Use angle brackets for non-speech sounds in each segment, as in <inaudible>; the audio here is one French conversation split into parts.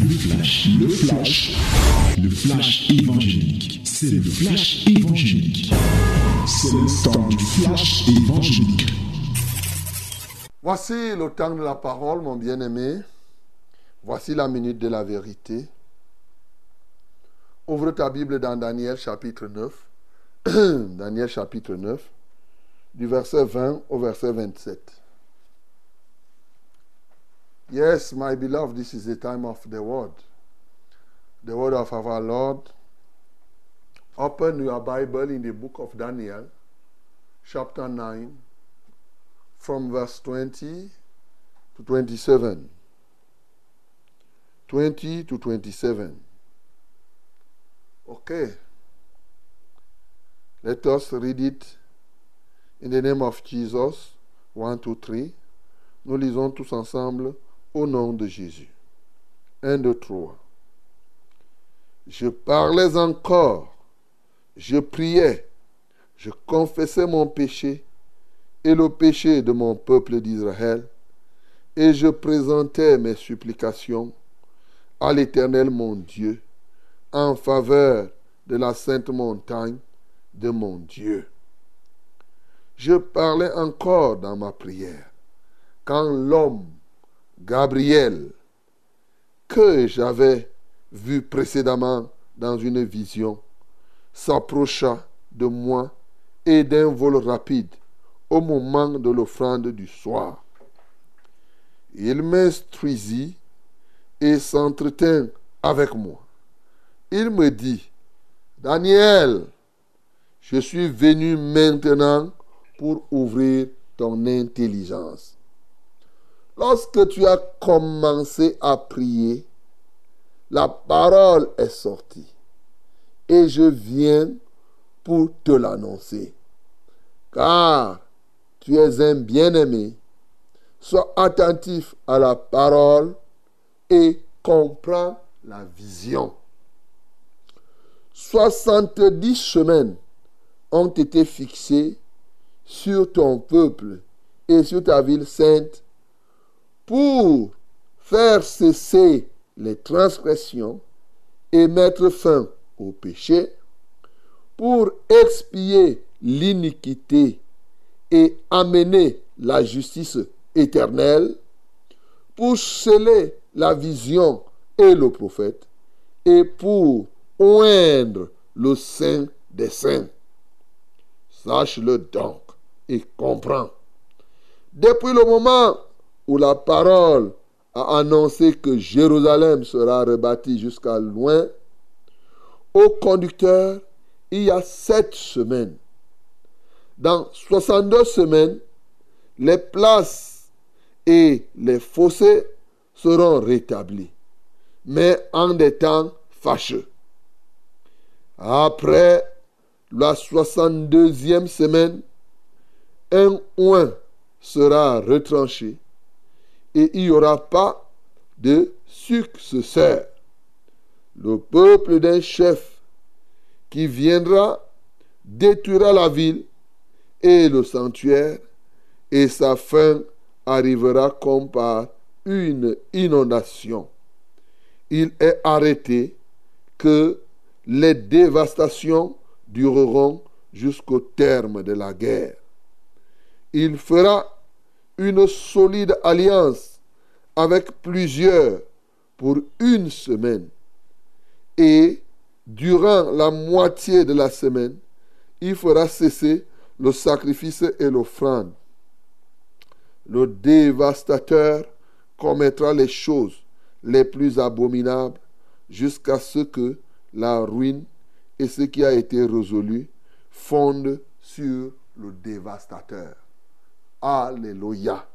Le flash, le flash, le flash évangélique. C'est le flash évangélique. C'est le temps du flash évangélique. Voici le temps de la parole, mon bien-aimé. Voici la minute de la vérité. Ouvre ta Bible dans Daniel chapitre 9. <clears throat> Daniel chapitre 9, du verset 20 au verset 27. Yes, my beloved, this is the time of the word. The word of our Lord. Open your Bible in the book of Daniel, chapter 9, from verse 20 to 27. 20 to 27. Okay. Let us read it in the name of Jesus. 1, 2, 3. Nous lisons tous ensemble au nom de Jésus. 1, 2, 3. Je parlais encore, je priais, je confessais mon péché et le péché de mon peuple d'Israël, et je présentais mes supplications à l'Éternel mon Dieu en faveur de la sainte montagne de mon Dieu. Je parlais encore dans ma prière quand l'homme Gabriel, que j'avais vu précédemment dans une vision, s'approcha de moi et d'un vol rapide au moment de l'offrande du soir. Il m'instruisit et s'entretint avec moi. Il me dit, Daniel, je suis venu maintenant pour ouvrir ton intelligence. Lorsque tu as commencé à prier, la parole est sortie. Et je viens pour te l'annoncer. Car tu es un bien-aimé. Sois attentif à la parole et comprends la vision. 70 semaines ont été fixées sur ton peuple et sur ta ville sainte pour faire cesser les transgressions et mettre fin au péché, pour expier l'iniquité et amener la justice éternelle, pour sceller la vision et le prophète, et pour oindre le saint des saints. Sache-le donc et comprends. Depuis le moment où la parole a annoncé que Jérusalem sera rebâtie jusqu'à loin, au conducteur, il y a sept semaines. Dans 62 semaines, les places et les fossés seront rétablis, mais en des temps fâcheux. Après la 62e semaine, un oin sera retranché et il n'y aura pas de successeur. Le peuple d'un chef qui viendra détruira la ville et le sanctuaire, et sa fin arrivera comme par une inondation. Il est arrêté que les dévastations dureront jusqu'au terme de la guerre. Il fera une solide alliance avec plusieurs pour une semaine. Et durant la moitié de la semaine, il fera cesser le sacrifice et l'offrande. Le dévastateur commettra les choses les plus abominables jusqu'à ce que la ruine et ce qui a été résolu fondent sur le dévastateur. Alléluia.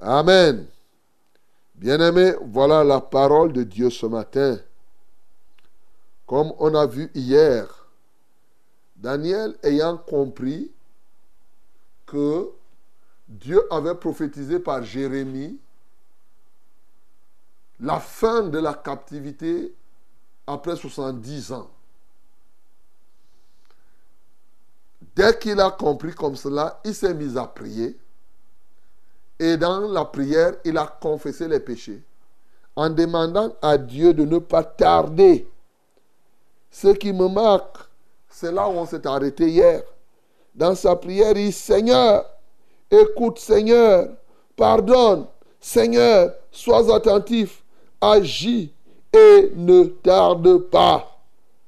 Amen. Bien-aimés, voilà la parole de Dieu ce matin. Comme on a vu hier, Daniel ayant compris que Dieu avait prophétisé par Jérémie la fin de la captivité après 70 ans. Dès qu'il a compris comme cela, il s'est mis à prier. Et dans la prière, il a confessé les péchés. en demandant à Dieu de ne pas tarder. Ce qui me marque, c'est là où on s'est arrêté hier. Dans sa prière, il dit, Seigneur, écoute Seigneur, pardonne, Seigneur, sois attentif, agis et ne tarde pas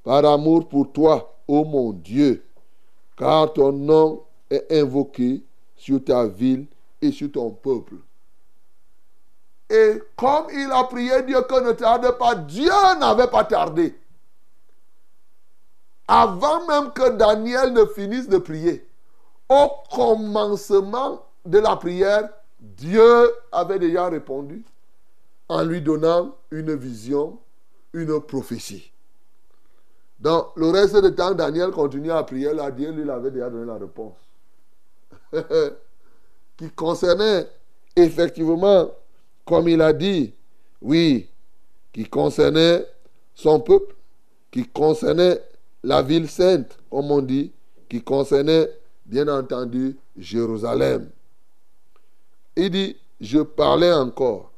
par amour pour toi, ô mon Dieu, car ton nom est invoqué sur ta ville et sur ton peuple. Et comme il a prié Dieu que ne tarde pas, Dieu n'avait pas tardé. Avant même que Daniel ne finisse de prier, au commencement de la prière, Dieu avait déjà répondu en lui donnant une vision, une prophétie. Dans le reste du temps, Daniel continuait à prier, là, Dieu lui avait déjà donné la réponse. <laughs> qui concernait effectivement, comme il a dit, oui, qui concernait son peuple, qui concernait la ville sainte, comme on dit, qui concernait, bien entendu, Jérusalem. Il dit, je parlais encore,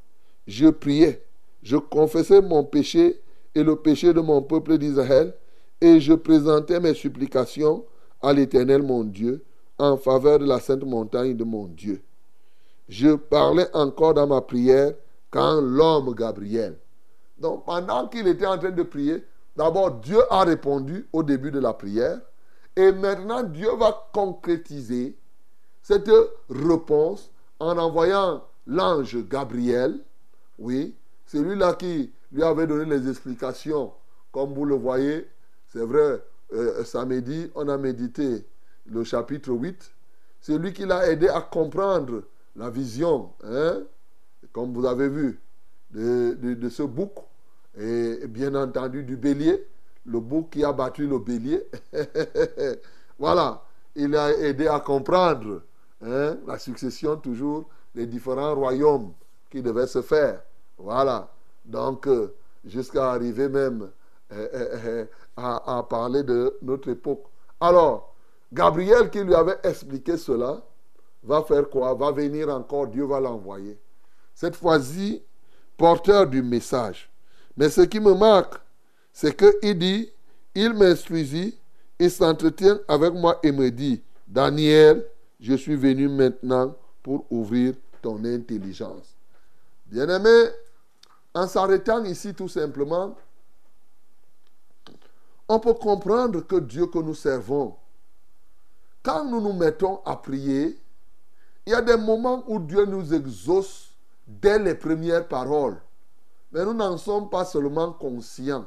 je priais, je confessais mon péché et le péché de mon peuple d'Israël, et je présentais mes supplications à l'Éternel mon Dieu en faveur de la sainte montagne de mon Dieu. Je parlais encore dans ma prière quand l'homme Gabriel. Donc pendant qu'il était en train de prier, d'abord Dieu a répondu au début de la prière et maintenant Dieu va concrétiser cette réponse en envoyant l'ange Gabriel, oui, celui-là qui lui avait donné les explications, comme vous le voyez, c'est vrai, euh, samedi, on a médité le chapitre 8. C'est lui qui l'a aidé à comprendre la vision, hein, comme vous avez vu, de, de, ce bouc, et bien entendu du bélier, le bouc qui a battu le bélier. <laughs> voilà, il a aidé à comprendre hein, la succession toujours des différents royaumes qui devaient se faire. Voilà, donc euh, jusqu'à arriver même euh, à, parler de notre époque. Alors, Gabriel qui lui avait expliqué cela, va faire quoi? Va venir encore, Dieu va l'envoyer. Cette fois-ci, porteur du message. Mais ce qui me marque, c'est qu'il dit, il m'instruisit, il s'entretient avec moi et me dit, Daniel, je suis venu maintenant pour ouvrir ton intelligence. Bien-aimé, en s'arrêtant ici tout simplement, on peut comprendre que Dieu que nous servons, quand nous nous mettons à prier, il y a des moments où Dieu nous exauce dès les premières paroles. Mais nous n'en sommes pas seulement conscients.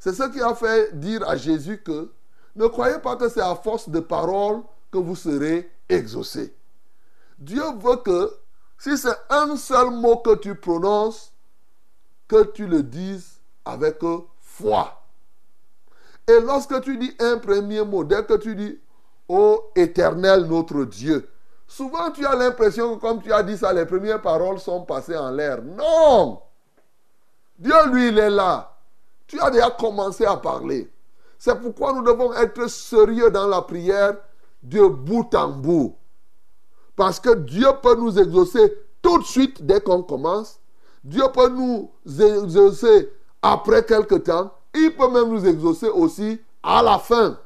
C'est ce qui a fait dire à Jésus que ne croyez pas que c'est à force de paroles que vous serez exaucés. Dieu veut que si c'est un seul mot que tu prononces, que tu le dises avec foi. Et lorsque tu dis un premier mot, dès que tu dis Ô éternel notre Dieu, souvent tu as l'impression que comme tu as dit ça, les premières paroles sont passées en l'air. Non Dieu, lui, il est là. Tu as déjà commencé à parler. C'est pourquoi nous devons être sérieux dans la prière de bout en bout. Parce que Dieu peut nous exaucer tout de suite dès qu'on commence. Dieu peut nous exaucer après quelque temps. Il peut même nous exaucer aussi à la fin.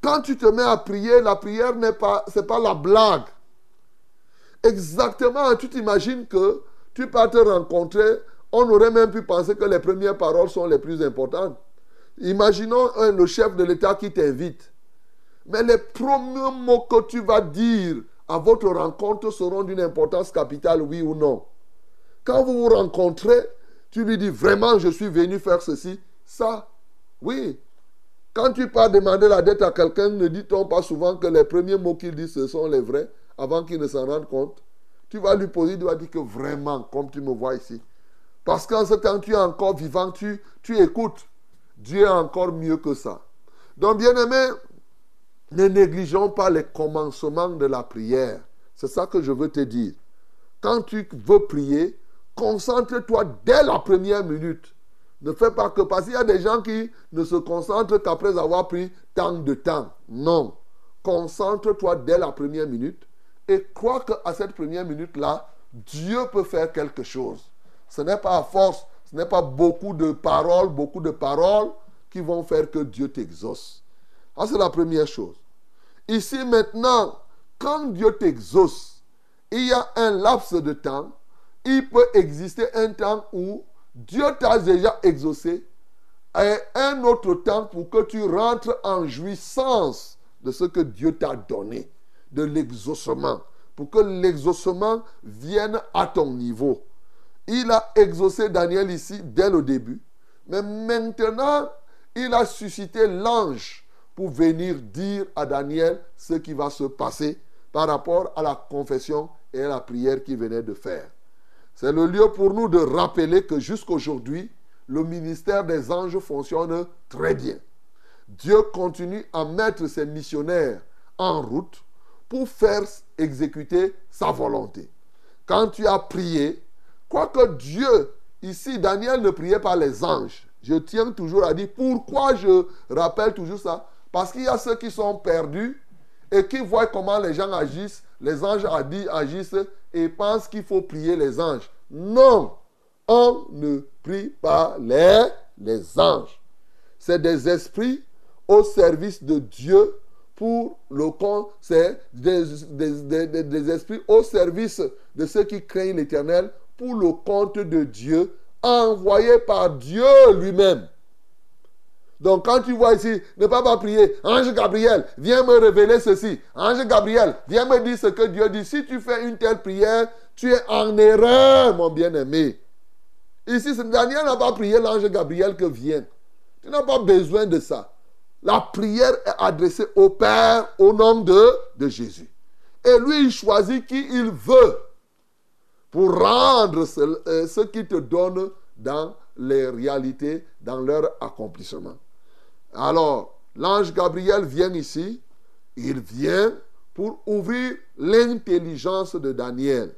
Quand tu te mets à prier, la prière n'est pas, c'est pas la blague. Exactement, tu t'imagines que tu peux te rencontrer, on aurait même pu penser que les premières paroles sont les plus importantes. Imaginons le chef de l'État qui t'invite. Mais les premiers mots que tu vas dire à votre rencontre seront d'une importance capitale, oui ou non. Quand vous vous rencontrez, tu lui dis vraiment je suis venu faire ceci, ça, oui. Quand tu pars demander la dette à quelqu'un, ne dit-on pas souvent que les premiers mots qu'il dit, ce sont les vrais, avant qu'il ne s'en rende compte Tu vas lui poser, tu vas dire que vraiment, comme tu me vois ici. Parce qu'en ce temps, tu es encore vivant, tu, tu écoutes. Dieu est encore mieux que ça. Donc, bien aimé, ne négligeons pas les commencements de la prière. C'est ça que je veux te dire. Quand tu veux prier, concentre-toi dès la première minute. Ne fais pas que parce qu'il y a des gens qui ne se concentrent qu'après avoir pris tant de temps. Non. Concentre-toi dès la première minute et crois qu'à cette première minute-là, Dieu peut faire quelque chose. Ce n'est pas à force, ce n'est pas beaucoup de paroles, beaucoup de paroles qui vont faire que Dieu t'exauce. Ça, c'est la première chose. Ici, maintenant, quand Dieu t'exauce, il y a un laps de temps. Il peut exister un temps où Dieu t'a déjà exaucé et un autre temps pour que tu rentres en jouissance de ce que Dieu t'a donné, de l'exaucement, pour que l'exaucement vienne à ton niveau. Il a exaucé Daniel ici dès le début, mais maintenant, il a suscité l'ange pour venir dire à Daniel ce qui va se passer par rapport à la confession et à la prière qu'il venait de faire. C'est le lieu pour nous de rappeler que jusqu'aujourd'hui, le ministère des anges fonctionne très bien. Dieu continue à mettre ses missionnaires en route pour faire exécuter sa volonté. Quand tu as prié, quoique Dieu, ici, Daniel ne priait pas les anges. Je tiens toujours à dire pourquoi je rappelle toujours ça. Parce qu'il y a ceux qui sont perdus et qui voient comment les gens agissent, les anges agissent et pensent qu'il faut prier les anges. Non, on ne prie pas les, les anges. C'est des esprits au service de Dieu pour le compte, c'est des, des, esprits au service de ceux qui craignent l'éternel pour le compte de Dieu, envoyés par Dieu lui-même. Donc quand tu vois ici, ne pas pas prier, Ange Gabriel, viens me révéler ceci. Ange Gabriel, viens me dire ce que Dieu dit. Si tu fais une telle prière, tu es en erreur, mon bien-aimé. Ici, Daniel n'a pas prié l'ange Gabriel que vient. Tu n'as pas besoin de ça. La prière est adressée au Père au nom de, de Jésus. Et lui, il choisit qui il veut pour rendre ce, euh, ce qu'il te donne dans les réalités, dans leur accomplissement. Alors, l'ange Gabriel vient ici. Il vient pour ouvrir l'intelligence de Daniel.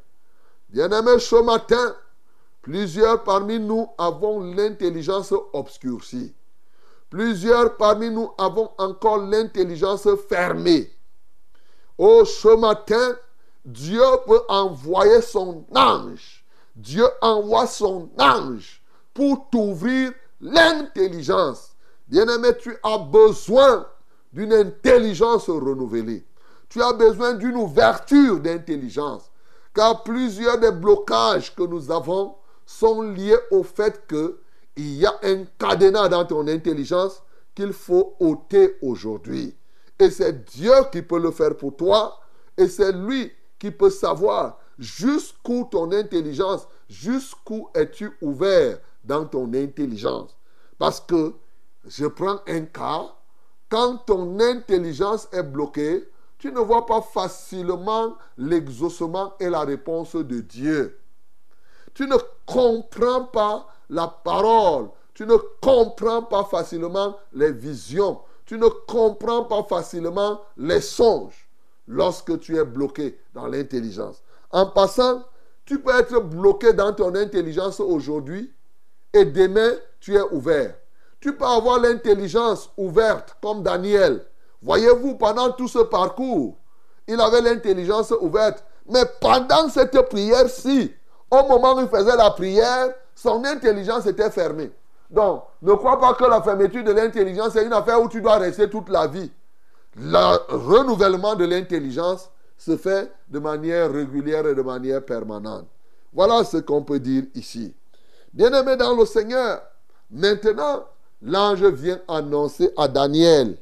Bien-aimé, ce matin, plusieurs parmi nous avons l'intelligence obscurcie. Plusieurs parmi nous avons encore l'intelligence fermée. Oh, ce matin, Dieu peut envoyer son ange. Dieu envoie son ange pour t'ouvrir l'intelligence. Bien-aimé, tu as besoin d'une intelligence renouvelée. Tu as besoin d'une ouverture d'intelligence. Car plusieurs des blocages que nous avons sont liés au fait qu'il y a un cadenas dans ton intelligence qu'il faut ôter aujourd'hui. Et c'est Dieu qui peut le faire pour toi. Et c'est lui qui peut savoir jusqu'où ton intelligence, jusqu'où es-tu ouvert dans ton intelligence. Parce que, je prends un cas, quand ton intelligence est bloquée, tu ne vois pas facilement l'exaucement et la réponse de Dieu. Tu ne comprends pas la parole. Tu ne comprends pas facilement les visions. Tu ne comprends pas facilement les songes lorsque tu es bloqué dans l'intelligence. En passant, tu peux être bloqué dans ton intelligence aujourd'hui et demain, tu es ouvert. Tu peux avoir l'intelligence ouverte comme Daniel. Voyez-vous, pendant tout ce parcours, il avait l'intelligence ouverte. Mais pendant cette prière-ci, au moment où il faisait la prière, son intelligence était fermée. Donc, ne crois pas que la fermeture de l'intelligence est une affaire où tu dois rester toute la vie. Le renouvellement de l'intelligence se fait de manière régulière et de manière permanente. Voilà ce qu'on peut dire ici. Bien-aimé dans le Seigneur, maintenant, l'ange vient annoncer à Daniel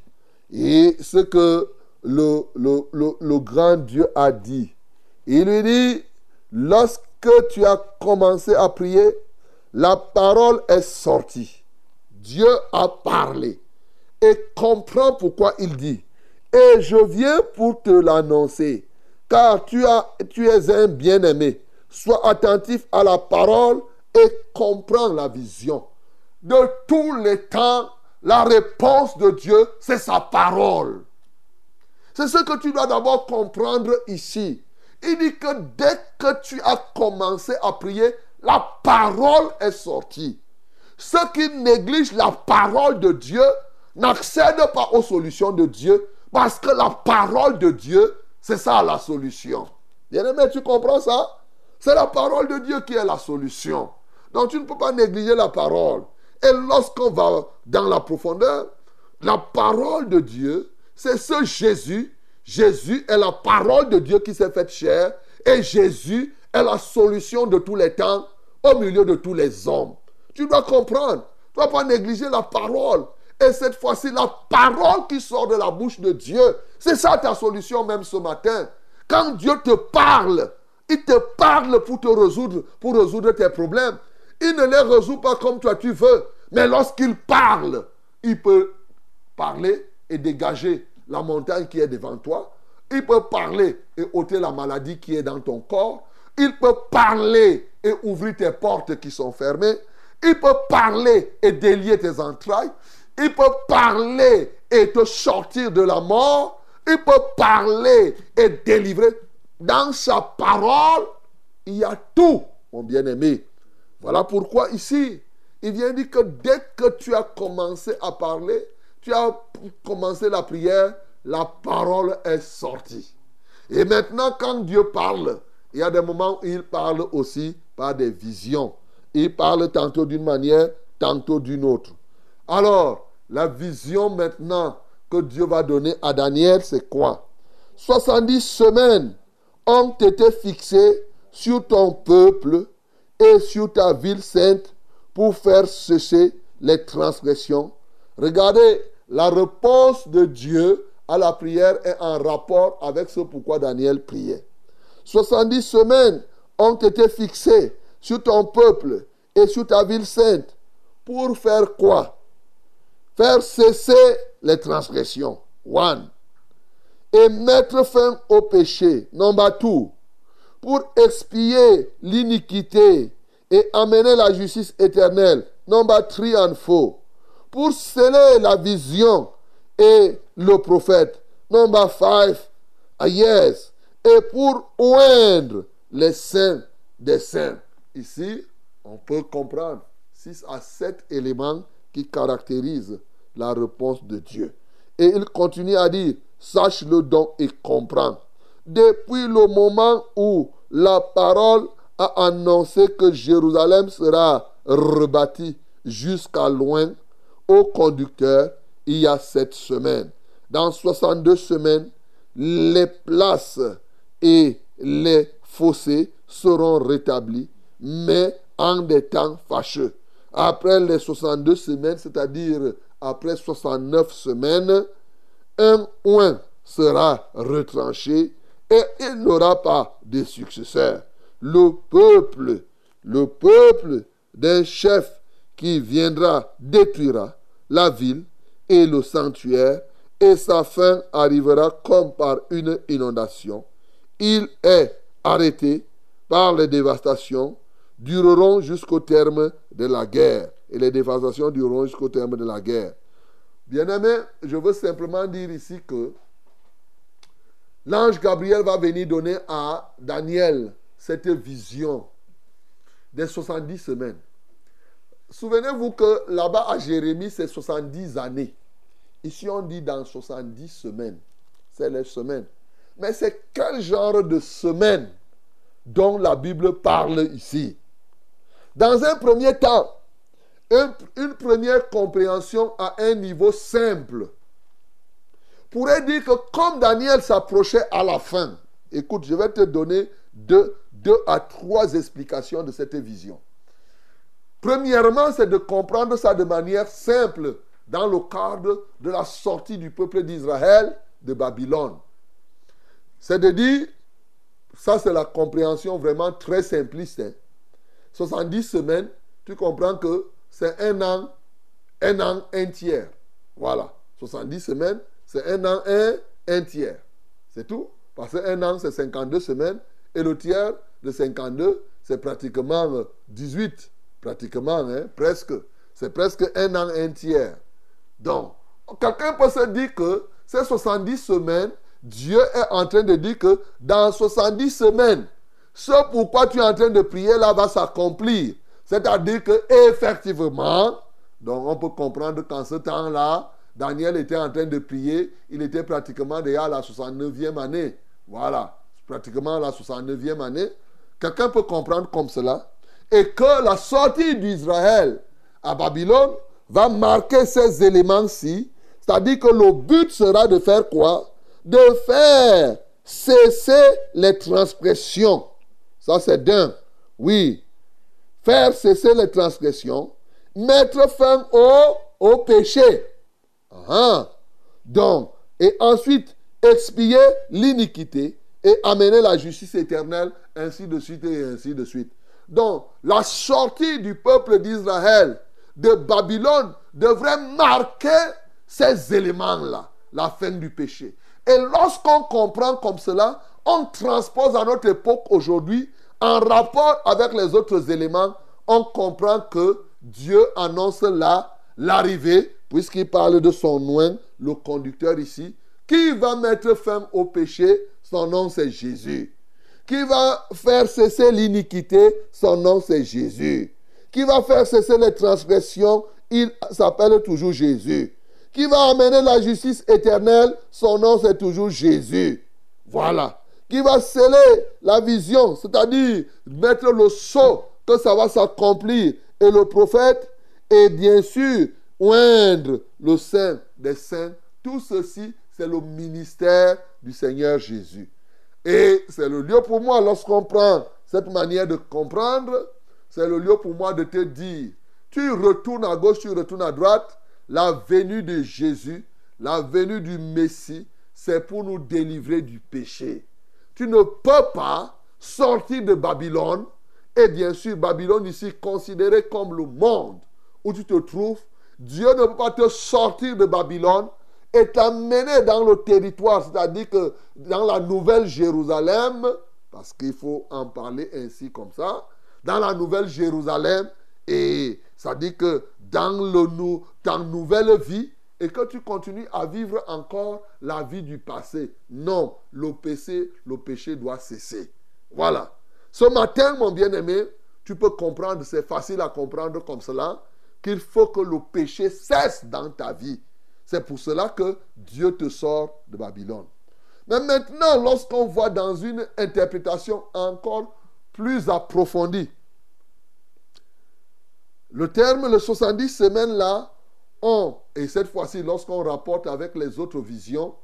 et ce que le, grand Dieu a dit. Il lui dit, lorsque tu as commencé à prier, la parole est sortie. Dieu a parlé. Et comprends pourquoi il dit. Et je viens pour te l'annoncer. Car tu, tu es un bien-aimé. Sois attentif à la parole et comprends la vision. De tous les temps, la réponse de Dieu, c'est sa parole. C'est ce que tu dois d'abord comprendre ici. Il dit que dès que tu as commencé à prier, la parole est sortie. Ceux qui négligent la parole de Dieu n'accèdent pas aux solutions de Dieu parce que la parole de Dieu, c'est ça la solution. Bien aimé, tu comprends ça? C'est la parole de Dieu qui est la solution. Donc tu ne peux pas négliger la parole. Et lorsqu'on va dans la profondeur, la parole de Dieu, c'est ce Jésus. Jésus est la parole de Dieu qui s'est faite chair. Et Jésus est la solution de tous les temps au milieu de tous les hommes. Tu dois comprendre. Tu ne dois pas négliger la parole. Et cette fois-ci, la parole qui sort de la bouche de Dieu, c'est ça ta solution même ce matin. Quand Dieu te parle, il te parle pour te résoudre, pour résoudre tes problèmes. Il ne les résout pas comme toi tu veux. Mais lorsqu'il parle, il peut parler et dégager la montagne qui est devant toi. Il peut parler et ôter la maladie qui est dans ton corps. Il peut parler et ouvrir tes portes qui sont fermées. Il peut parler et délier tes entrailles. Il peut parler et te sortir de la mort. Il peut parler et délivrer. Dans sa parole, il y a tout, mon bien-aimé. Voilà pourquoi ici, il vient dire que dès que tu as commencé à parler, tu as commencé la prière, la parole est sortie. Et maintenant, quand Dieu parle, il y a des moments où il parle aussi par des visions. Il parle tantôt d'une manière, tantôt d'une autre. Alors, la vision maintenant que Dieu va donner à Daniel, c'est quoi? 70 semaines ont été fixées sur ton peuple et sur ta ville sainte pour faire cesser les transgressions. Regardez, la réponse de Dieu à la prière est en rapport avec ce pourquoi Daniel priait. 70 semaines ont été fixées sur ton peuple et sur ta ville sainte. Pour faire quoi? Faire cesser les transgressions. One. Et mettre fin au péché. Number two. Pour expier l'iniquité et amener la justice éternelle. Number three and four. Pour sceller la vision et le prophète. Number five. Ah, yes. Et pour oindre les saints des saints. Ici, on peut comprendre six à sept éléments qui caractérisent la réponse de Dieu. Et il continue à dire, sache-le donc et comprends. Depuis le moment où la parole a annoncé que Jérusalem sera rebâtie jusqu'à loin, au conducteur, il y a sept semaines. Dans 62 semaines, les places et les fossés seront rétablis, mais en des temps fâcheux. Après les 62 semaines, c'est-à-dire après 69 semaines, un oin sera retranché et il n'aura pas de successeur. Le peuple, le peuple d'un chef qui viendra détruira la ville et le sanctuaire et sa fin arrivera comme par une inondation. Il est arrêté par les dévastations, dureront jusqu'au terme de la guerre. Et les dévastations dureront jusqu'au terme de la guerre. Bien-aimé, je veux simplement dire ici que l'ange Gabriel va venir donner à Daniel cette vision des 70 semaines. Souvenez-vous que là-bas à Jérémie, c'est 70 années. Ici, on dit dans 70 semaines. C'est les semaines. Mais c'est quel genre de semaine dont la Bible parle ici? Dans un premier temps, une, première compréhension à un niveau simple pourrait dire que comme Daniel s'approchait à la fin, écoute, je vais te donner deux, à trois explications de cette vision. Premièrement, c'est de comprendre ça de manière simple dans le cadre de la sortie du peuple d'Israël de Babylone. C'est de dire, ça c'est la compréhension vraiment très simpliste. 70 hein. semaines, tu comprends que c'est un an, un an, un tiers. Voilà. 70 semaines, c'est un an, un, un tiers. C'est tout. Parce qu'un an, c'est 52 semaines. Et le tiers de 52, c'est pratiquement 18. Pratiquement, hein, presque. C'est presque un an, un tiers. Donc, quelqu'un peut se dire que ces 70 semaines, Dieu est en train de dire que dans 70 semaines, ce pourquoi tu es en train de prier là va s'accomplir. C'est-à-dire que effectivement, donc on peut comprendre qu'en ce temps-là, Daniel était en train de prier, il était pratiquement déjà à la 69e année. Voilà, pratiquement à la 69e année. quelqu'un peut comprendre comme cela, et que la sortie d'Israël à Babylone va marquer ces éléments-ci, c'est-à-dire que le but sera de faire quoi? De faire cesser les transgressions. Ça, c'est d'un. Oui. Faire cesser les transgressions, mettre fin au, au péché. Ah. Donc, et ensuite expier l'iniquité et amener la justice éternelle, ainsi de suite et ainsi de suite. Donc, la sortie du peuple d'Israël de Babylone devrait marquer ces éléments-là, la fin du péché. Et lorsqu'on comprend comme cela, on transpose à notre époque aujourd'hui, en rapport avec les autres éléments, on comprend que Dieu annonce là l'arrivée, puisqu'il parle de son noin, le conducteur ici, qui va mettre fin au péché, son nom c'est Jésus. Qui va faire cesser l'iniquité, son nom c'est Jésus. Qui va faire cesser les transgressions, il s'appelle toujours Jésus. Qui va amener la justice éternelle, son nom c'est toujours Jésus. Voilà. Qui va sceller la vision, c'est-à-dire mettre le sceau que ça va s'accomplir. Et le prophète, et bien sûr, oindre le sein des saints. Tout ceci, c'est le ministère du Seigneur Jésus. Et c'est le lieu pour moi, lorsqu'on prend cette manière de comprendre, c'est le lieu pour moi de te dire, tu retournes à gauche, tu retournes à droite, la venue de Jésus, la venue du Messie, c'est pour nous délivrer du péché. Tu ne peux pas sortir de Babylone, et bien sûr, Babylone ici considérée comme le monde où tu te trouves. Dieu ne peut pas te sortir de Babylone et t'amener dans le territoire, c'est-à-dire que dans la nouvelle Jérusalem, parce qu'il faut en parler ainsi comme ça, dans la nouvelle Jérusalem, et ça dit que dans le, ta nouvelle vie, et que tu continues à vivre encore la vie du passé. Non, le péché, le péché doit cesser. Voilà. Ce matin, mon bien-aimé, tu peux comprendre, c'est facile à comprendre comme cela, qu'il faut que le péché cesse dans ta vie. C'est pour cela que Dieu te sort de Babylone. Mais maintenant, lorsqu'on voit dans une interprétation encore plus approfondie, le terme, le 70 semaines là, on, et cette fois-ci, lorsqu'on rapporte avec les autres visions,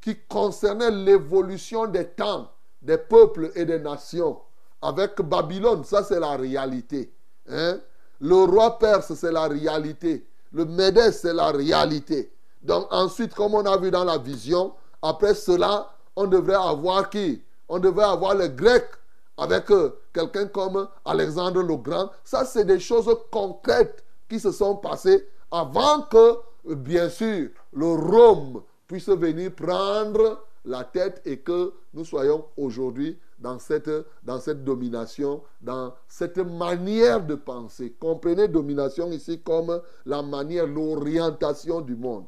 qui concernaient l'évolution des temps, des peuples et des nations, avec Babylone, ça c'est la réalité. Hein? Le roi perse, c'est la réalité. Le Médès, c'est la réalité. Donc ensuite, comme on a vu dans la vision, après cela, on devrait avoir qui? On devrait avoir les Grecs avec euh, quelqu'un comme Alexandre le Grand. Ça, c'est des choses concrètes qui se sont passées avant que, bien sûr, le Rome puisse venir prendre la tête et que nous soyons aujourd'hui dans cette, dans cette domination, dans cette manière de penser. Comprenez domination ici comme la manière, l'orientation du monde.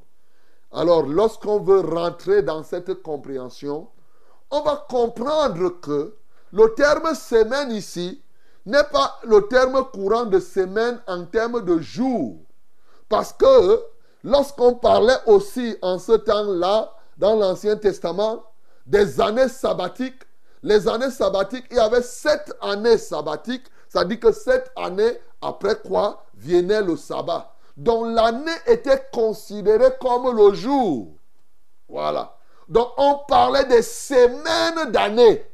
Alors, lorsqu'on veut rentrer dans cette compréhension, on va comprendre que le terme semaine ici n'est pas le terme courant de semaine en termes de jour. Parce que lorsqu'on parlait aussi en ce temps-là, dans l'Ancien Testament, des années sabbatiques, les années sabbatiques, il y avait sept années sabbatiques, ça dit que sept années après quoi venait le sabbat. Donc l'année était considérée comme le jour. Voilà. Donc on parlait des semaines d'années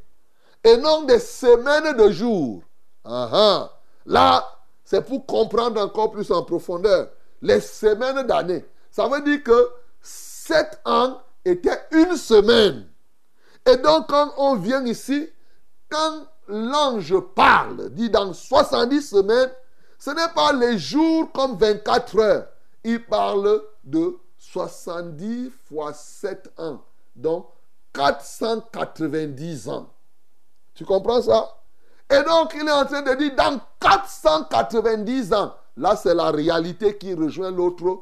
et non des semaines de jours. Ah, ah. Là, c'est pour comprendre encore plus en profondeur. Les semaines d'années. Ça veut dire que sept ans était une semaine. Et donc, quand on vient ici, quand l'ange parle, dit dans 70 semaines, ce n'est pas les jours comme 24 heures. Il parle de 70 fois 7 ans. Donc, 490 ans. Tu comprends ça? Et donc, il est en train de dire, dans 490 ans, là c'est la réalité qui rejoint l'autre,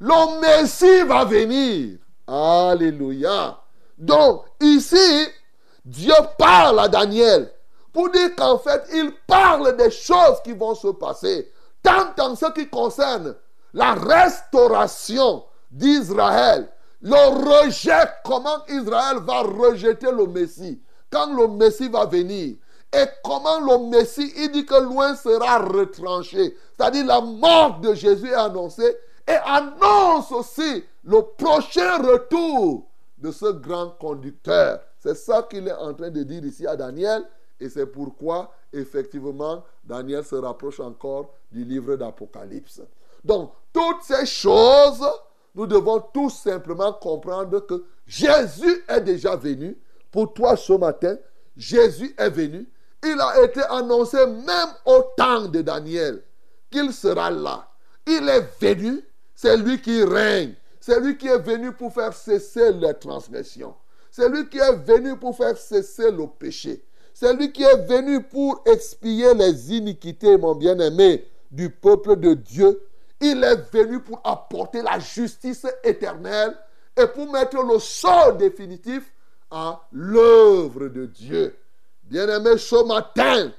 le Messie va venir. Alléluia. Donc, ici, Dieu parle à Daniel pour dire qu'en fait, il parle des choses qui vont se passer, tant en ce qui concerne la restauration d'Israël, le rejet, comment Israël va rejeter le Messie, quand le Messie va venir, Et comment le Messie, il dit que loin sera retranché. C'est-à-dire la mort de Jésus est annoncée et annonce aussi le prochain retour de ce grand conducteur. C'est ça qu'il est en train de dire ici à Daniel et c'est pourquoi effectivement Daniel se rapproche encore du livre d'Apocalypse. Donc toutes ces choses, nous devons tout simplement comprendre que Jésus est déjà venu. Pour toi ce matin, Jésus est venu. Il a été annoncé même au temps de Daniel qu'il sera là. Il est venu, c'est lui qui règne. C'est lui qui est venu pour faire cesser les transgressions. C'est lui qui est venu pour faire cesser le péché. C'est lui qui est venu pour expier les iniquités, mon bien-aimé, du peuple de Dieu. Il est venu pour apporter la justice éternelle et pour mettre le sort définitif à l'œuvre de Dieu. Bien-aimé, ce matin,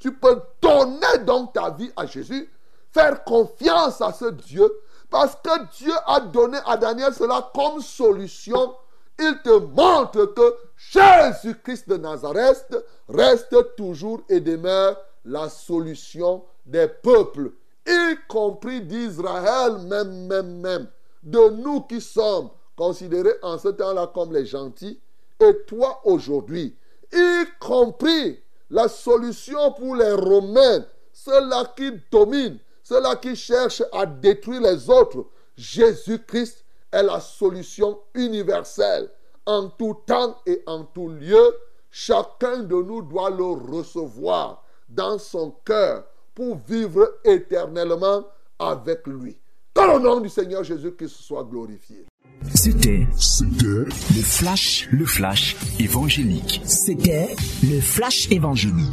tu peux donner donc ta vie à Jésus, faire confiance à ce Dieu, parce que Dieu a donné à Daniel cela comme solution. Il te montre que Jésus-Christ de Nazareth reste toujours et demeure la solution des peuples, y compris d'Israël même, même, même. De nous qui sommes considérés en ce temps-là comme les gentils, et toi aujourd'hui, y compris la solution pour les Romains, ceux-là qui dominent, ceux-là qui cherchent à détruire les autres. Jésus-Christ est la solution universelle. En tout temps et en tout lieu, chacun de nous doit le recevoir dans son cœur pour vivre éternellement avec lui. Que le nom du Seigneur Jésus-Christ soit glorifié. C'était le flash, le flash évangélique. C'était le flash évangélique.